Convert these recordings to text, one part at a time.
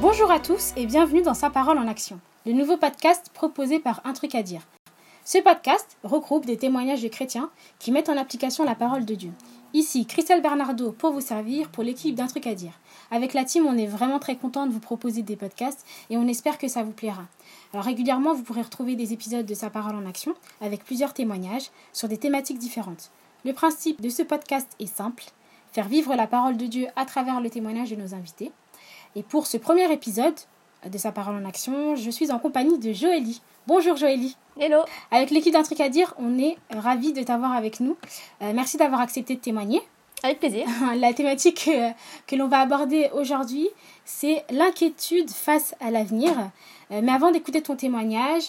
Bonjour à tous et bienvenue dans Sa parole en action, le nouveau podcast proposé par Un truc à dire. Ce podcast regroupe des témoignages de chrétiens qui mettent en application la parole de Dieu. Ici, Christelle Bernardo pour vous servir pour l'équipe d'un truc à dire. Avec la team, on est vraiment très content de vous proposer des podcasts et on espère que ça vous plaira. Alors régulièrement, vous pourrez retrouver des épisodes de Sa parole en action avec plusieurs témoignages sur des thématiques différentes. Le principe de ce podcast est simple, faire vivre la parole de Dieu à travers le témoignage de nos invités. Et pour ce premier épisode de Sa parole en action, je suis en compagnie de Joélie. Bonjour Joélie. Hello. Avec l'équipe d'un truc à dire, on est ravis de t'avoir avec nous. Euh, merci d'avoir accepté de témoigner. Avec plaisir. La thématique euh, que l'on va aborder aujourd'hui, c'est l'inquiétude face à l'avenir. Euh, mais avant d'écouter ton témoignage,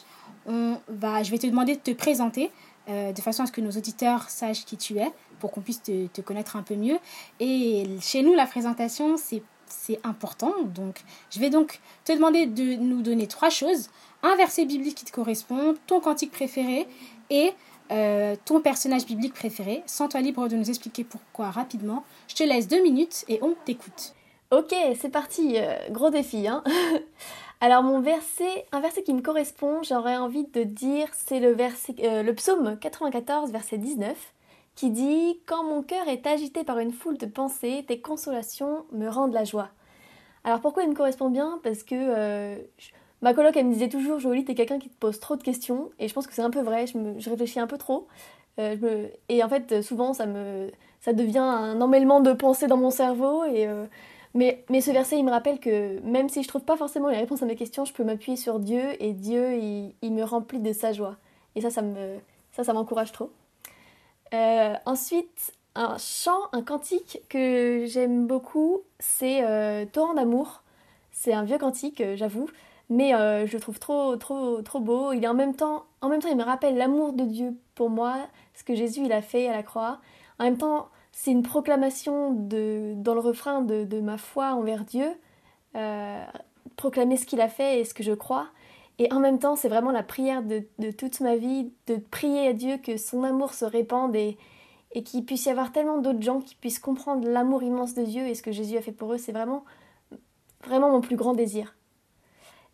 on va, je vais te demander de te présenter de façon à ce que nos auditeurs sachent qui tu es, pour qu'on puisse te, te, connaître un peu mieux. Et chez nous, la présentation, c'est c'est important. Donc, je vais donc te demander de nous donner trois choses. Un verset biblique qui te correspond, ton cantique préféré et euh, ton personnage biblique préféré. Sens-toi libre de nous expliquer pourquoi rapidement. Je te laisse deux minutes et on t'écoute. Ok, c'est parti. Euh, gros défi. Hein Alors mon verset, un verset qui me correspond, j'aurais envie de dire, c'est le, verset, euh, le psaume 94, verset 19 qui dit Quand mon cœur est agité par une foule de pensées, tes consolations me rendent la joie. Alors pourquoi il me correspond bien? Parce que euh, ma coloc elle me disait toujours Jolie, t'es quelqu'un qui te pose trop de questions, et je pense que c'est un peu vrai, je, réfléchis un peu trop. Euh, et en fait, souvent, ça, me, ça devient un emmêlement de pensées dans mon cerveau. Et, euh, mais, mais ce verset, il me rappelle que même si je trouve pas forcément les réponses à mes questions, je peux m'appuyer sur Dieu et Dieu, il, il, me remplit de sa joie. Et ça, ça me, ça, ça m'encourage trop. Euh, ensuite, un chant, un cantique que j'aime beaucoup, c'est euh, Torrent d'amour. C'est un vieux cantique, euh, j'avoue, mais je le trouve trop, trop, trop beau. Il est en même temps, en même temps, il me rappelle l'amour de Dieu pour moi, ce que Jésus il a fait à la croix. En même temps, c'est une proclamation de, dans le refrain de ma foi envers Dieu, proclamer ce qu'il a fait et ce que je crois. Et en même temps, c'est vraiment la prière de, toute ma vie, de prier à Dieu que son amour se répande et, et qu'il puisse y avoir tellement d'autres gens qui puissent comprendre l'amour immense de Dieu et ce que Jésus a fait pour eux. C'est vraiment, vraiment mon plus grand désir.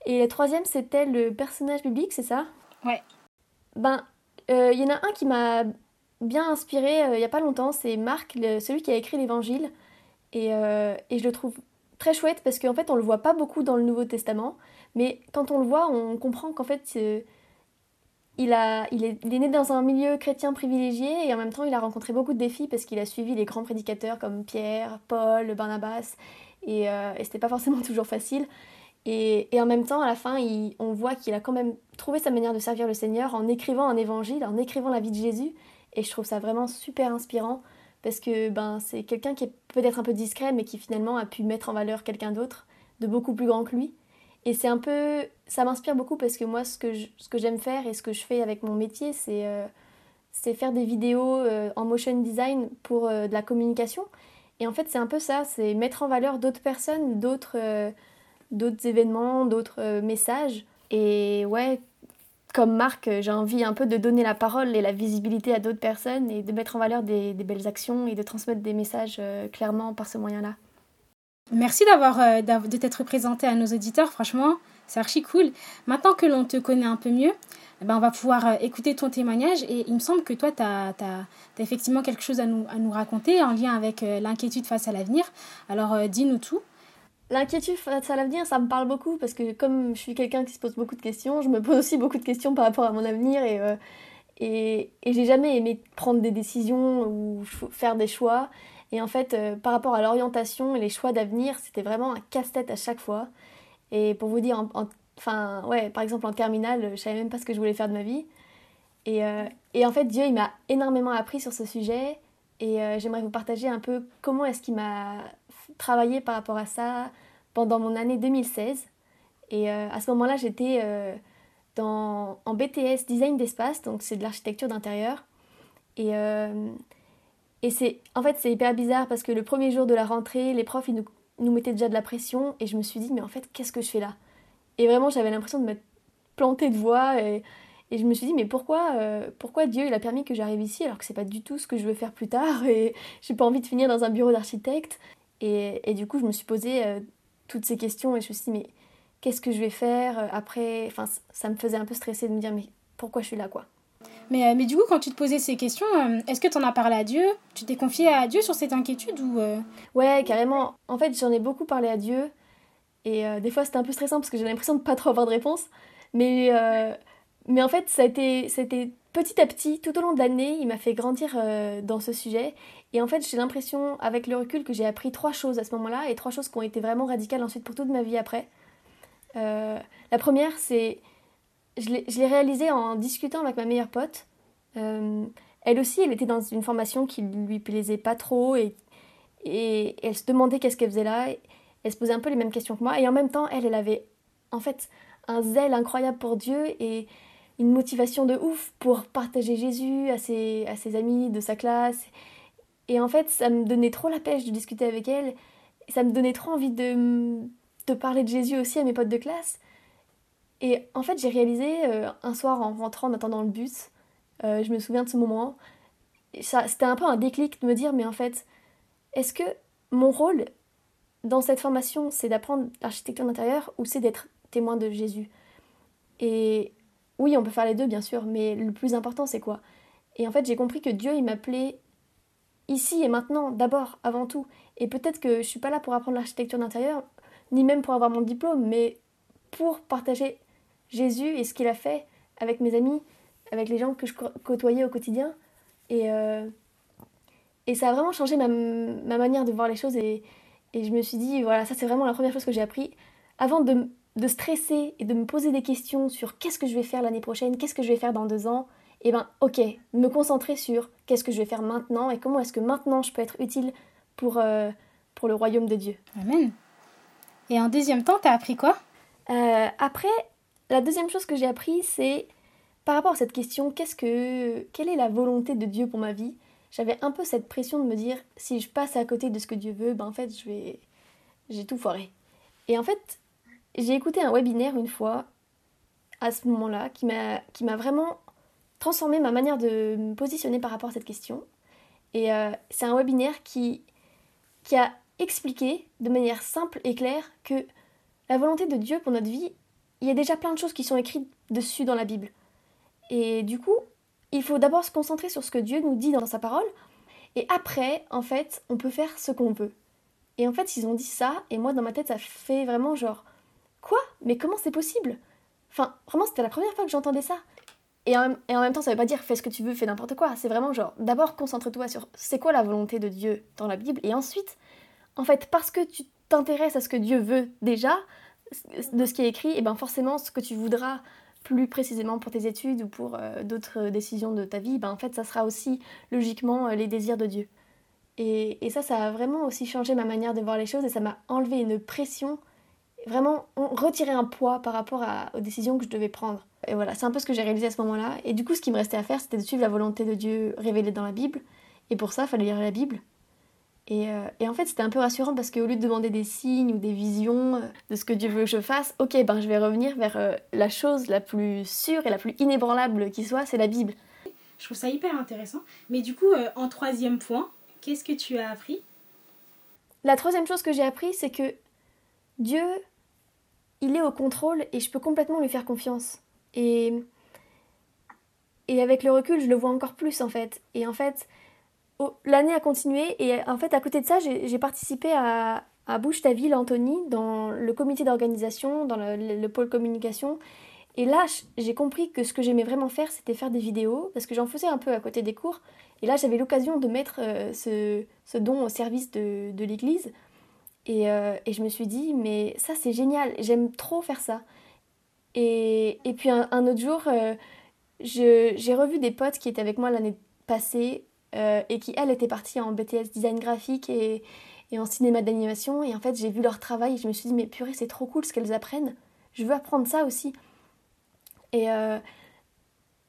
Et la troisième, c'était le personnage biblique, c'est ça? Ouais. Ben, euh, il y en a un qui m'a bien inspiré euh, il n'y a pas longtemps, c'est Marc, celui qui a écrit l'Évangile. Et, euh, et je le trouve très chouette parce qu'en fait, on le voit pas beaucoup dans le Nouveau Testament. Mais quand on le voit, on comprend qu'en fait, euh, il, est, né dans un milieu chrétien privilégié et en même temps, il a rencontré beaucoup de défis parce qu'il a suivi les grands prédicateurs comme Pierre, Paul, Barnabas. Et, euh, et c'était pas forcément toujours facile. Et, et, en même temps, à la fin, on voit qu'il a quand même trouvé sa manière de servir le Seigneur en écrivant un évangile, en écrivant la vie de Jésus. Et je trouve ça vraiment super inspirant parce que ben, c'est quelqu'un qui est peut-être un peu discret, mais qui finalement a pu mettre en valeur quelqu'un d'autre, de beaucoup plus grand que lui. Et c'est un peu. Ça m'inspire beaucoup parce que moi, ce que, j'aime faire et ce que je fais avec mon métier, c'est euh, faire des vidéos euh, en motion design pour euh, de la communication. Et en fait, c'est un peu ça c'est mettre en valeur d'autres personnes, d'autres événements, d'autres messages. Et ouais, comme marque, j'ai envie un peu de donner la parole et la visibilité à d'autres personnes et de mettre en valeur des belles actions et de transmettre des messages clairement par ce moyen-là. Merci d'avoir euh, de t'être présenté à nos auditeurs, franchement, c'est archi cool. Maintenant que l'on te connaît un peu mieux, eh ben, on va pouvoir euh, écouter ton témoignage et il me semble que toi, tu as, effectivement quelque chose à nous, à nous raconter en lien avec euh, l'inquiétude face à l'avenir. Alors, dis-nous tout. L'inquiétude face à l'avenir, ça me parle beaucoup parce que comme je suis quelqu'un qui se pose beaucoup de questions, je me pose aussi beaucoup de questions par rapport à mon avenir et, et, et j'ai jamais aimé prendre des décisions ou faire des choix. Et en fait, euh, par rapport à l'orientation et les choix d'avenir, c'était vraiment un casse-tête à chaque fois. Et pour vous dire, enfin, ouais, par exemple en terminale, je savais même pas ce que je voulais faire de ma vie. Et, euh, et en fait, Dieu, il m'a énormément appris sur ce sujet. Et euh, j'aimerais vous partager un peu comment est-ce qu'il m'a travaillé par rapport à ça pendant mon année 2016. Et à ce moment-là, j'étais en BTS Design d'espace, donc c'est de l'architecture d'intérieur. Et et en fait, c'est hyper bizarre parce que le premier jour de la rentrée, les profs, ils nous, mettaient déjà de la pression et je me suis dit, mais en fait, qu'est-ce que je fais là? Et vraiment, j'avais l'impression de me planter de voix et, je me suis dit, mais pourquoi, euh, pourquoi Dieu il a permis que j'arrive ici alors que c'est pas du tout ce que je veux faire plus tard et j'ai pas envie de finir dans un bureau d'architecte? Et, du coup, je me suis posé euh, toutes ces questions et je me suis dit, mais qu'est-ce que je vais faire après? Enfin, ça me faisait un peu stresser de me dire, mais pourquoi je suis là, quoi? Mais, mais du coup, quand tu te posais ces questions, est-ce que tu en as parlé à Dieu? Tu t'es confié à Dieu sur cette inquiétude ou Ouais, carrément. En fait, j'en ai beaucoup parlé à Dieu. Et des fois, c'était un peu stressant parce que j'ai l'impression de pas trop avoir de réponse. Mais, mais en fait, ça a, été, ça a été petit à petit, tout au long de l'année, il m'a fait grandir euh, dans ce sujet. Et en fait, j'ai l'impression, avec le recul, que j'ai appris trois choses à ce moment-là, et trois choses qui ont été vraiment radicales ensuite pour toute ma vie après. Euh, la première, c'est. Je l'ai réalisé en discutant avec ma meilleure pote. Euh, elle aussi, elle était dans une formation qui lui plaisait pas trop, et, elle se demandait qu'est-ce qu'elle faisait là. elle se posait un peu les mêmes questions que moi, et en même temps, elle, elle avait en fait un zèle incroyable pour Dieu, et une motivation de ouf pour partager Jésus à ses, amis de sa classe. Et en fait, ça me donnait trop la pêche de discuter avec elle. Ça me donnait trop envie de, de parler de Jésus aussi à mes potes de classe. Et en fait, j'ai réalisé euh, un soir en rentrant, en attendant le bus, euh, je me souviens de ce moment, c'était un peu un déclic de me dire, mais en fait, est-ce que mon rôle dans cette formation, c'est d'apprendre l'architecture d'intérieur ou c'est d'être témoin de Jésus? Et oui, on peut faire les deux, bien sûr, mais le plus important, c'est quoi? Et en fait, j'ai compris que Dieu, il m'appelait ici et maintenant, d'abord, avant tout. Et peut-être que je suis pas là pour apprendre l'architecture d'intérieur, ni même pour avoir mon diplôme, mais pour partager Jésus et ce qu'il a fait avec mes amis, avec les gens que je côtoyais au quotidien. Et, euh, et ça a vraiment changé ma, ma, manière de voir les choses. Et, et je me suis dit, voilà, ça c'est vraiment la première chose que j'ai appris. Avant de de stresser et de me poser des questions sur qu'est-ce que je vais faire l'année prochaine, qu'est-ce que je vais faire dans deux ans, et eh ben ok, me concentrer sur qu'est-ce que je vais faire maintenant et comment est-ce que maintenant je peux être utile pour, euh, pour le royaume de Dieu. Amen. Et en deuxième temps, t'as appris quoi? Euh, Après, la deuxième chose que j'ai appris, c'est par rapport à cette question, qu'est-ce que, quelle est la volonté de Dieu pour ma vie? J'avais un peu cette pression de me dire, si je passe à côté de ce que Dieu veut, ben en fait, je vais, j'ai tout foiré. Et en fait, j'ai écouté un webinaire une fois, à ce moment-là, qui m'a vraiment transformé ma manière de me positionner par rapport à cette question. Et euh, c'est un webinaire qui, qui a expliqué de manière simple et claire que la volonté de Dieu pour notre vie, il y a déjà plein de choses qui sont écrites dessus dans la Bible. Et du coup, il faut d'abord se concentrer sur ce que Dieu nous dit dans sa parole, et après, en fait, on peut faire ce qu'on veut. Et en fait, ils ont dit ça, et moi, dans ma tête, ça fait vraiment genre, Quoi? Mais comment c'est possible? Enfin, vraiment, c'était la première fois que j'entendais ça. Et en, même, temps, ça veut pas dire fais ce que tu veux, fais n'importe quoi. C'est vraiment genre, d'abord, concentre-toi sur c'est quoi la volonté de Dieu dans la Bible? Et ensuite, en fait, parce que tu t'intéresses à ce que Dieu veut déjà, de ce qui est écrit, et ben forcément, ce que tu voudras plus précisément pour tes études ou pour euh, d'autres décisions de ta vie, ben en fait, ça sera aussi logiquement euh, les désirs de Dieu. Et, et, ça, ça a vraiment aussi changé ma manière de voir les choses et ça m'a enlevé une pression vraiment retirer un poids par rapport aux décisions que je devais prendre. Et voilà, c'est un peu ce que j'ai réalisé à ce moment-là. Et du coup, ce qui me restait à faire, c'était de suivre la volonté de Dieu révélée dans la Bible. Et pour ça, il fallait lire la Bible. Et, euh, et en fait, c'était un peu rassurant parce qu'au lieu de demander des signes ou des visions euh, de ce que Dieu veut que je fasse, ok, ben je vais revenir vers euh, la chose la plus sûre et la plus inébranlable qui soit, c'est la Bible. Je trouve ça hyper intéressant. Mais du coup, en troisième point, qu'est-ce que tu as appris? La troisième chose que j'ai appris, c'est que Dieu il est au contrôle et je peux complètement lui faire confiance. Et, et avec le recul, je le vois encore plus en fait. Et en fait, l'année a continué et en fait, à côté de ça, j'ai participé à, à Bouge ta ville, Anthony, dans le comité d'organisation, dans le, pôle communication. Et là, j'ai compris que ce que j'aimais vraiment faire, c'était faire des vidéos, parce que j'en faisais un peu à côté des cours. Et là, j'avais l'occasion de mettre euh, ce, ce, don au service de, de l'Église. Euh, et, je me suis dit, mais ça c'est génial, j'aime trop faire ça. Et, et puis un, autre jour, euh, j'ai revu des potes qui étaient avec moi l'année passée euh, et qui, elles, étaient parties en BTS design graphique et, en cinéma d'animation. Et en fait, j'ai vu leur travail et je me suis dit, mais purée, c'est trop cool ce qu'elles apprennent. Je veux apprendre ça aussi. Et,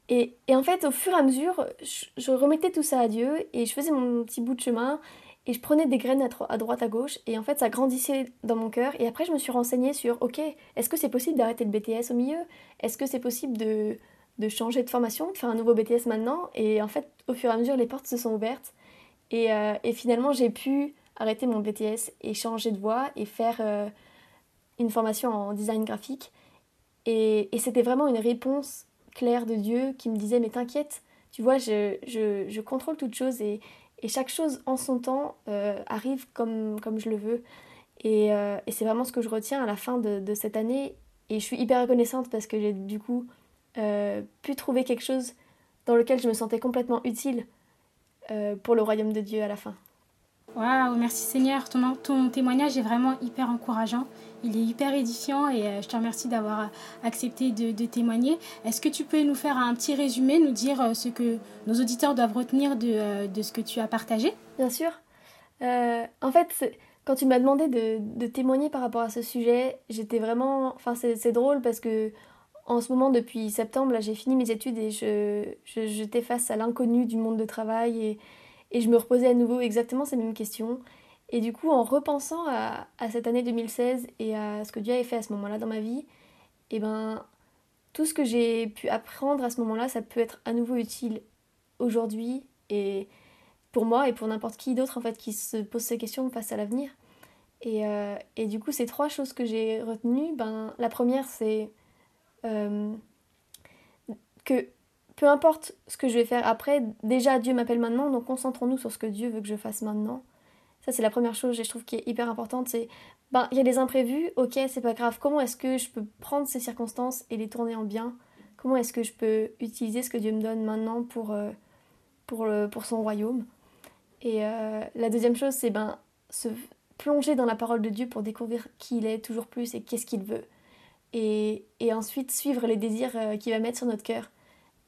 et, et, en fait, au fur et à mesure, je, je remettais tout ça à Dieu et je faisais mon petit bout de chemin. Et je prenais des graines à, droite, à gauche, et en fait, ça grandissait dans mon cœur. Et après, je me suis renseignée sur, ok, est-ce que c'est possible d'arrêter le BTS au milieu? Est-ce que c'est possible de, de, changer de formation, de faire un nouveau BTS maintenant Et en fait, au fur et à mesure, les portes se sont ouvertes. Et, euh, et finalement, j'ai pu arrêter mon BTS et changer de voie et faire, euh, une formation en design graphique. Et, et c'était vraiment une réponse claire de Dieu qui me disait Mais t'inquiète, tu vois, je, je, je, contrôle toute chose et, et, chaque chose en son temps euh, arrive comme, comme je le veux. Et, et c'est vraiment ce que je retiens à la fin de, de, cette année. Et je suis hyper reconnaissante parce que j'ai du coup euh, pu trouver quelque chose dans lequel je me sentais complètement utile euh, pour le royaume de Dieu à la fin. Waouh, merci Seigneur. Ton, ton témoignage est vraiment hyper encourageant. Il est hyper édifiant et euh, je te remercie d'avoir accepté de, de témoigner. Est-ce que tu peux nous faire un petit résumé, nous dire ce que nos auditeurs doivent retenir de, de ce que tu as partagé? Bien sûr. En fait, quand tu m'as demandé de, de, témoigner par rapport à ce sujet, j'étais vraiment... Enfin, c'est drôle parce que en ce moment, depuis septembre, j'ai fini mes études et je, je j'étais face à l'inconnu du monde de travail et, et je me reposais à nouveau exactement ces mêmes questions. Et du coup, en repensant à, à, cette année 2016 et à ce que Dieu avait fait à ce moment-là dans ma vie, et eh ben, tout ce que j'ai pu apprendre à ce moment-là, ça peut être à nouveau utile aujourd'hui et pour moi et pour n'importe qui d'autre en fait qui se pose ces questions face à l'avenir. Et, euh, et, du coup, ces trois choses que j'ai retenues, ben, la première, c'est euh, que peu importe ce que je vais faire après, déjà Dieu m'appelle maintenant, donc concentrons-nous sur ce que Dieu veut que je fasse maintenant. Ça, c'est la première chose, je trouve, qui est hyper importante. C'est, ben, il y a des imprévus, ok, c'est pas grave. Comment est-ce que je peux prendre ces circonstances et les tourner en bien? Comment est-ce que je peux utiliser ce que Dieu me donne maintenant pour, euh, pour, le, pour son royaume? Et euh, la deuxième chose, c'est ben, se plonger dans la parole de Dieu pour découvrir qui il est toujours plus et qu'est-ce qu'il veut. Et, et, ensuite suivre les désirs euh, qu'il va mettre sur notre cœur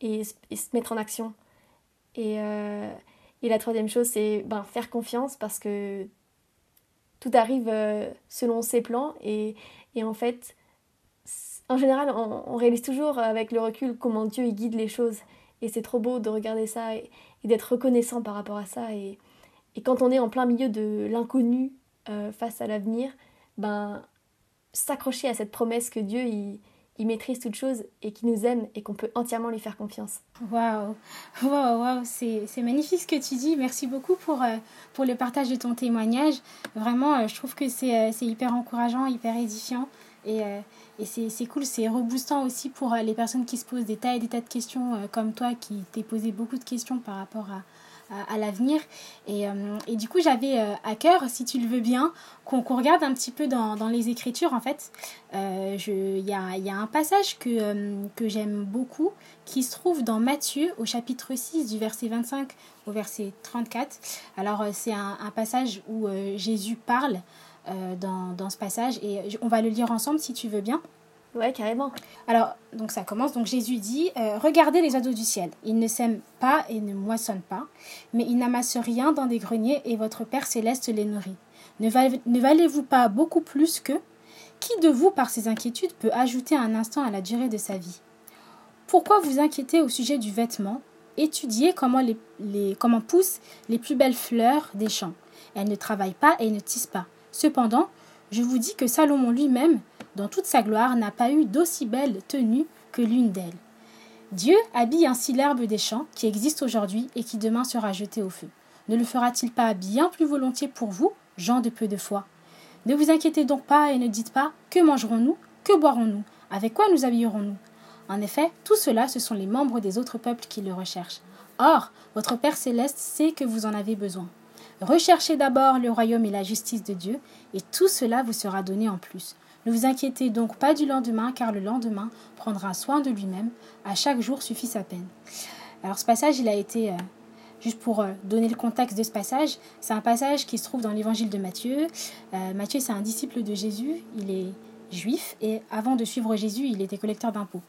et, se mettre en action. Et, euh, et la troisième chose, c'est ben, faire confiance parce que tout arrive euh, selon ses plans et, et, en fait, en général, on, réalise toujours avec le recul comment Dieu guide les choses. Et c'est trop beau de regarder ça et, d'être reconnaissant par rapport à ça. Et, et, quand on est en plein milieu de l'inconnu face à l'avenir, ben, s'accrocher à cette promesse que Dieu il, il maîtrise toutes choses et qui nous aime et qu'on peut entièrement lui faire confiance. Waouh, waouh, waouh, c'est magnifique ce que tu dis. Merci beaucoup pour, euh, pour le partage de ton témoignage. Vraiment, euh, je trouve que c'est euh, hyper encourageant, hyper édifiant. Et, et c'est cool, c'est reboostant aussi pour les personnes qui se posent des tas et des tas de questions comme toi qui t'es posé beaucoup de questions par rapport à, à, l'avenir. Et, euh, et, du coup, j'avais euh, à cœur, si tu le veux bien, qu'on qu regarde un petit peu dans, dans, les Écritures, en fait. Il euh, y, a, y, a, un passage que, que j'aime beaucoup qui se trouve dans Matthieu, au chapitre 6, du verset 25 au verset 34. Alors, c'est un, un, passage où Jésus parle dans, dans ce passage et on va le lire ensemble si tu veux bien. Ouais, carrément. Alors, donc ça commence. Donc Jésus dit euh, Regardez les oiseaux du ciel. Ils ne sèment pas et ne moissonnent pas, mais ils n'amassent rien dans des greniers et votre Père céleste les nourrit. Ne, val ne valez-vous pas beaucoup plus que? Qui de vous, par ses inquiétudes, peut ajouter un instant à la durée de sa vie? Pourquoi vous inquiétez au sujet du vêtement? Étudiez comment, les, les, comment poussent les plus belles fleurs des champs. Elles ne travaillent pas et ne tissent pas. Cependant, je vous dis que Salomon lui-même, dans toute sa gloire, n'a pas eu d'aussi belle tenue que l'une d'elles. Dieu habille ainsi l'herbe des champs qui existe aujourd'hui et qui demain sera jetée au feu. Ne le fera-t-il pas bien plus volontiers pour vous, gens de peu de foi? Ne vous inquiétez donc pas et ne dites pas Que mangerons-nous? Que boirons-nous? Avec quoi nous habillerons-nous? En effet, tout cela, ce sont les membres des autres peuples qui le recherchent. Or, votre Père céleste sait que vous en avez besoin. Recherchez d'abord le royaume et la justice de Dieu, et tout cela vous sera donné en plus. Ne vous inquiétez donc pas du lendemain, car le lendemain prendra soin de lui-même. À chaque jour suffit sa peine. Alors ce passage, il a été, euh, juste pour euh, donner le contexte de ce passage, c'est un passage qui se trouve dans l'évangile de Matthieu. Euh, Matthieu, c'est un disciple de Jésus, il est juif, et avant de suivre Jésus, il était collecteur d'impôts.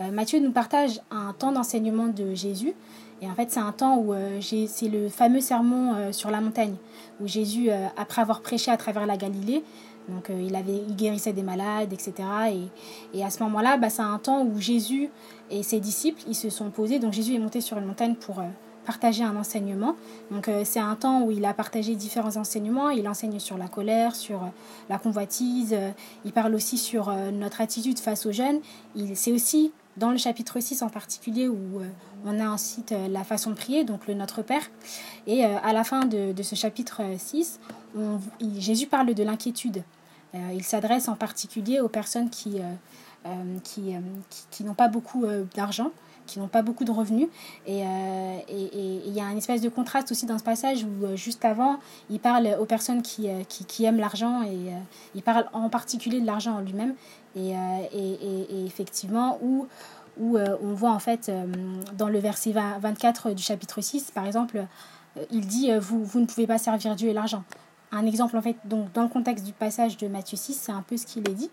Matthieu nous partage un temps d'enseignement de Jésus, et en fait, c'est un temps où euh, c'est le fameux sermon euh, sur la montagne, où Jésus, euh, après avoir prêché à travers la Galilée, donc il, avait, il guérissait des malades, etc. Et, et à ce moment-là, bah, c'est un temps où Jésus et ses disciples, ils se sont posés. Donc Jésus est monté sur une montagne pour partager un enseignement. Donc c'est un temps où il a partagé différents enseignements. Il enseigne sur la colère, sur la convoitise. il parle aussi sur notre attitude face aux jeunes. C'est aussi dans le chapitre 6 en particulier où euh, on a ensuite euh, la façon de prier, donc le Notre Père. Et euh, à la fin de, ce chapitre 6, on, il, Jésus parle de l'inquiétude. il s'adresse en particulier aux personnes qui, qui, qui n'ont pas beaucoup d'argent qui n'ont pas beaucoup de revenus. Et euh, il y a un espèce de contraste aussi dans ce passage où, euh, juste avant, il parle aux personnes qui, euh, qui, aiment l'argent et il parle en particulier de l'argent en lui-même. Et, et, effectivement, où, où on voit en fait dans le verset 24 du chapitre 6, par exemple, il dit vous, vous ne pouvez pas servir Dieu et l'argent un exemple en fait donc dans le contexte du passage de Matthieu 6 c'est un peu ce qu'il est dit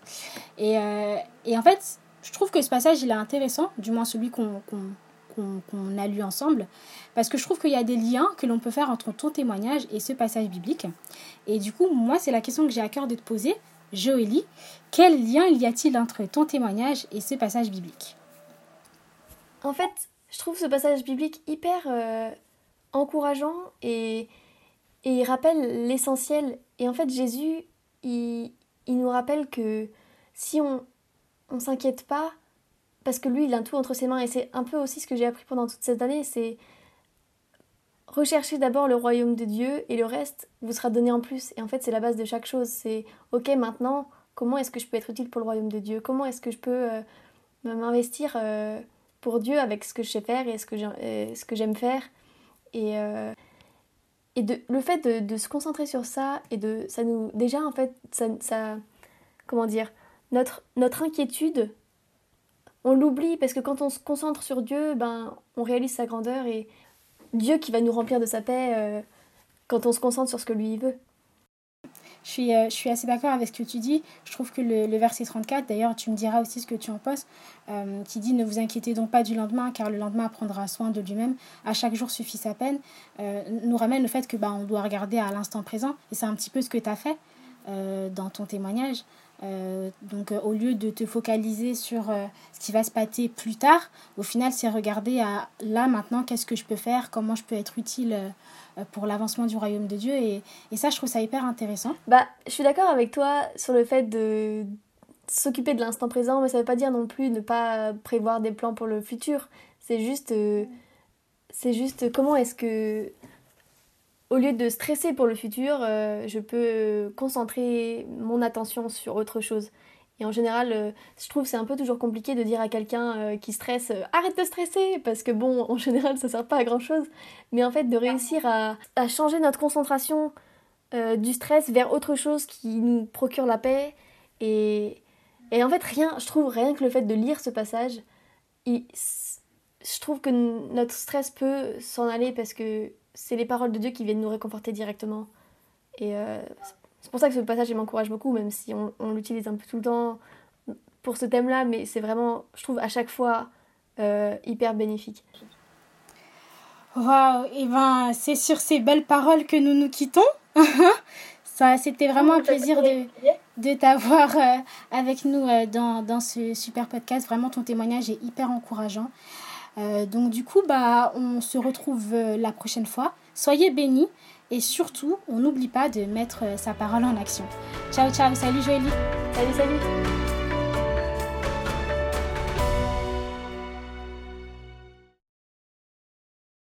et, et en fait je trouve que ce passage, il est intéressant, du moins celui qu'on a lu ensemble, parce que je trouve qu'il y a des liens que l'on peut faire entre ton témoignage et ce passage biblique. Et du coup, moi, c'est la question que j'ai à cœur de te poser. Joélie, quel lien y a-t-il entre ton témoignage et ce passage biblique? En fait, je trouve ce passage biblique hyper euh, encourageant et, et il rappelle l'essentiel. Et en fait, Jésus, il, il nous rappelle que si on, on s'inquiète pas parce que lui, il a tout entre ses mains. Et c'est un peu aussi ce que j'ai appris pendant toute cette année, c'est rechercher d'abord le royaume de Dieu et le reste vous sera donné en plus. Et en fait, c'est la base de chaque chose. C'est, ok, maintenant, comment est-ce que je peux être utile pour le royaume de Dieu? Comment est-ce que je peux euh, m'investir euh, pour Dieu avec ce que je sais faire et ce que j'aime faire? Et, euh, et de, le fait de, se concentrer sur ça, et de ça nous... Déjà, en fait, ça comment dire notre, notre inquiétude, on l'oublie parce que quand on se concentre sur Dieu, ben, on réalise sa grandeur et Dieu qui va nous remplir de sa paix euh, quand on se concentre sur ce que lui veut. Je suis, euh, je suis assez d'accord avec ce que tu dis. Je trouve que le, verset 34, d'ailleurs, tu me diras aussi ce que tu en penses, euh, qui dit Ne vous inquiétez donc pas du lendemain, car le lendemain prendra soin de lui-même. À chaque jour suffit sa peine. nous ramène le fait que bah, on doit regarder à l'instant présent. Et c'est un petit peu ce que tu as fait dans ton témoignage. Euh, donc euh, au lieu de te focaliser sur euh, ce qui va se passer plus tard, au final c'est regarder à là maintenant qu'est-ce que je peux faire, comment je peux être utile pour l'avancement du royaume de Dieu et, et, ça je trouve ça hyper intéressant. Bah je suis d'accord avec toi sur le fait de s'occuper de l'instant présent mais ça veut pas dire non plus ne pas prévoir des plans pour le futur. C'est juste c'est juste comment est-ce que au lieu de stresser pour le futur, euh, je peux concentrer mon attention sur autre chose. Et en général, euh, je trouve c'est un peu toujours compliqué de dire à quelqu'un euh, qui stresse arrête de stresser parce que bon, en général, ça sert pas à grand chose. Mais en fait, de réussir à, changer notre concentration du stress vers autre chose qui nous procure la paix. Et, et en fait, rien, je trouve rien que le fait de lire ce passage, je trouve que notre stress peut s'en aller parce que c'est les paroles de Dieu qui viennent nous réconforter directement. Et euh, c'est pour ça que ce passage m'encourage beaucoup, même si on, on l'utilise un peu tout le temps pour ce thème-là, mais c'est vraiment, je trouve, à chaque fois euh, hyper bénéfique. Waouh, et ben c'est sur ces belles paroles que nous nous quittons. Ça, c'était vraiment un plaisir de, de t'avoir euh, avec nous dans, dans, ce super podcast. Vraiment, ton témoignage est hyper encourageant. Euh, donc du coup, bah, on se retrouve euh, la prochaine fois. Soyez bénis et surtout, on n'oublie pas de mettre euh, sa parole en action. Ciao, ciao, salut Joëlie. Salut, salut.